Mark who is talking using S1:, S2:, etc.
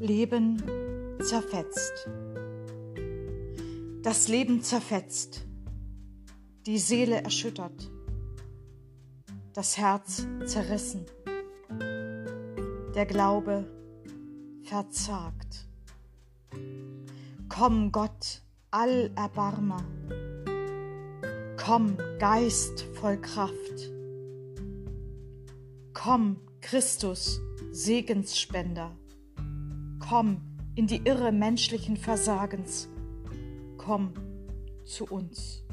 S1: Leben zerfetzt. Das Leben zerfetzt, die Seele erschüttert, das Herz zerrissen, der Glaube verzagt. Komm Gott, Allerbarmer, komm Geist voll Kraft, komm Christus, Segensspender, komm in die Irre menschlichen Versagens, komm zu uns.